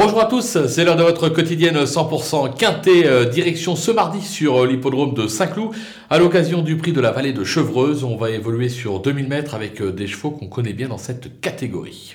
Bonjour à tous, c'est l'heure de votre quotidienne 100% quintet euh, direction ce mardi sur euh, l'hippodrome de Saint-Cloud. À l'occasion du prix de la vallée de Chevreuse, on va évoluer sur 2000 mètres avec euh, des chevaux qu'on connaît bien dans cette catégorie.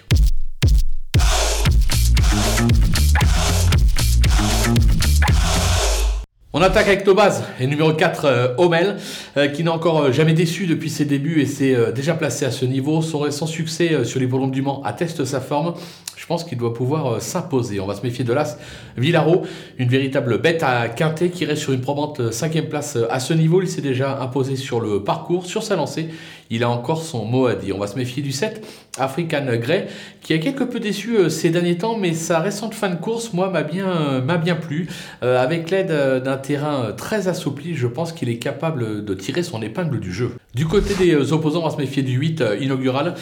On attaque avec Tobaz et numéro 4 euh, Homel euh, qui n'a encore euh, jamais déçu depuis ses débuts et s'est déjà placé à ce niveau. Son récent succès sur les volumes du Mans atteste sa forme. Je pense qu'il doit pouvoir s'imposer. On va se méfier de l'As Villaro, une véritable bête à quintet qui reste sur une probante cinquième place à ce niveau. Il s'est déjà imposé sur le parcours, sur sa lancée. Il a encore son mot à dire. On va se méfier du 7 African Grey qui a quelque peu déçu ces derniers temps mais sa récente fin de course moi m'a bien m'a bien plu avec l'aide d'un terrain euh, très assoupli, je pense qu'il est capable de tirer son épingle du jeu. Du côté des euh, opposants, on va se méfier du 8 euh, inaugural,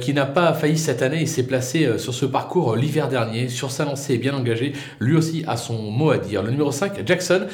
qui n'a pas failli cette année et s'est placé sur ce parcours l'hiver dernier, sur sa lancée bien engagé, lui aussi a son mot à dire. Le numéro 5, Jackson,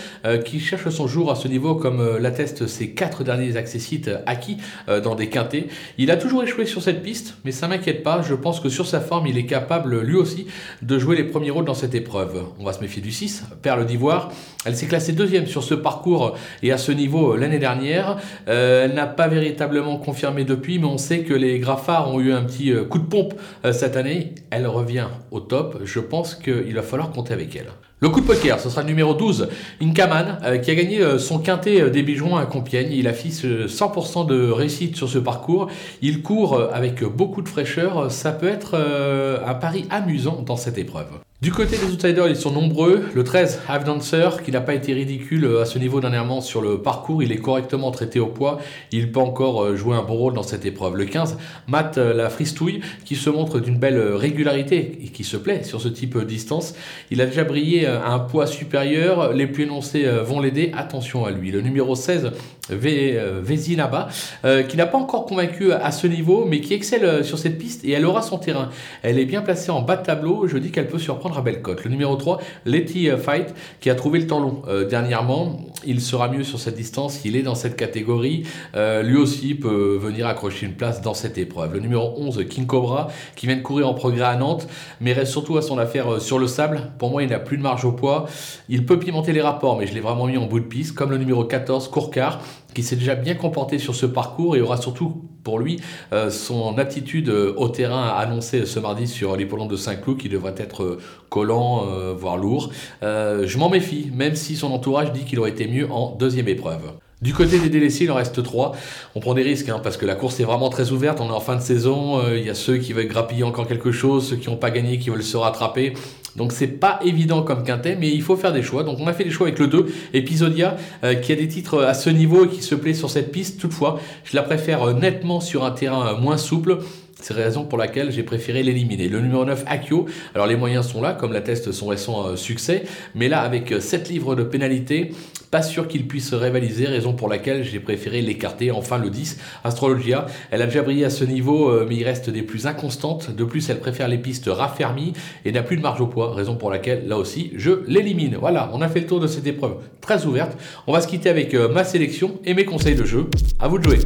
qui cherche son jour à ce niveau comme l'attestent ses quatre derniers accessites acquis dans des quintés. Il a toujours échoué sur cette piste, mais ça m'inquiète pas, je pense que sur sa forme, il est capable lui aussi de jouer les premiers rôles dans cette épreuve. On va se méfier du 6, Perle d'Ivoire, elle s'est classée deuxième sur ce parcours et à ce niveau euh, l'année dernière. Euh, elle n'a pas véritablement confirmé depuis, mais on sait que les Graffards ont eu un petit euh, coup de pompe cette année. Elle revient au top. Je pense qu'il va falloir compter avec elle. Le coup de poker, ce sera le numéro 12, Inkaman, qui a gagné son quintet des bijoux à Compiègne. Il affiche 100% de réussite sur ce parcours. Il court avec beaucoup de fraîcheur. Ça peut être un pari amusant dans cette épreuve. Du côté des outsiders, ils sont nombreux. Le 13, Have Dancer, qui n'a pas été ridicule euh, à ce niveau dernièrement sur le parcours, il est correctement traité au poids. Il peut encore euh, jouer un bon rôle dans cette épreuve. Le 15, Matt euh, la Fristouille, qui se montre d'une belle régularité et qui se plaît sur ce type de distance. Il a déjà brillé à un poids supérieur. Les plus énoncés vont l'aider. Attention à lui. Le numéro 16, Vézinaba, qui n'a pas encore convaincu à ce niveau, mais qui excelle sur cette piste et elle aura son terrain. Elle est bien placée en bas de tableau. Je dis qu'elle peut surprendre à Bellecote. Le numéro 3, Letty euh, Fight, qui a trouvé le temps long euh, dernièrement. Il sera mieux sur cette distance. Il est dans cette catégorie. Euh, lui aussi peut venir accrocher une place dans cette épreuve. Le numéro 11, King Cobra, qui vient de courir en progrès à Nantes, mais reste surtout à son affaire sur le sable. Pour moi, il n'a plus de marge au poids. Il peut pimenter les rapports, mais je l'ai vraiment mis en bout de piste, comme le numéro 14, Courcard, qui s'est déjà bien comporté sur ce parcours et aura surtout pour lui son aptitude au terrain annoncé ce mardi sur l'hippodrome de Saint-Cloud qui devrait être collant, euh, voire lourd. Euh, je m'en méfie, même si son entourage dit qu'il aurait été mieux en deuxième épreuve. Du côté des délaissés, il en reste trois. On prend des risques hein, parce que la course est vraiment très ouverte. On est en fin de saison. Euh, il y a ceux qui veulent grappiller encore quelque chose, ceux qui n'ont pas gagné, qui veulent se rattraper. Donc c'est pas évident comme quintet, mais il faut faire des choix. Donc on a fait des choix avec le 2, Episodia, qui a des titres à ce niveau et qui se plaît sur cette piste. Toutefois, je la préfère nettement sur un terrain moins souple. C'est la raison pour laquelle j'ai préféré l'éliminer. Le numéro 9, Akio. Alors les moyens sont là, comme l'atteste son récent euh, succès. Mais là, avec 7 euh, livres de pénalité, pas sûr qu'il puisse rivaliser, raison pour laquelle j'ai préféré l'écarter. Enfin, le 10, Astrologia. Elle a déjà brillé à ce niveau, euh, mais il reste des plus inconstantes. De plus, elle préfère les pistes raffermies et n'a plus de marge au poids, raison pour laquelle, là aussi, je l'élimine. Voilà, on a fait le tour de cette épreuve très ouverte. On va se quitter avec ma sélection et mes conseils de jeu. À vous de jouer.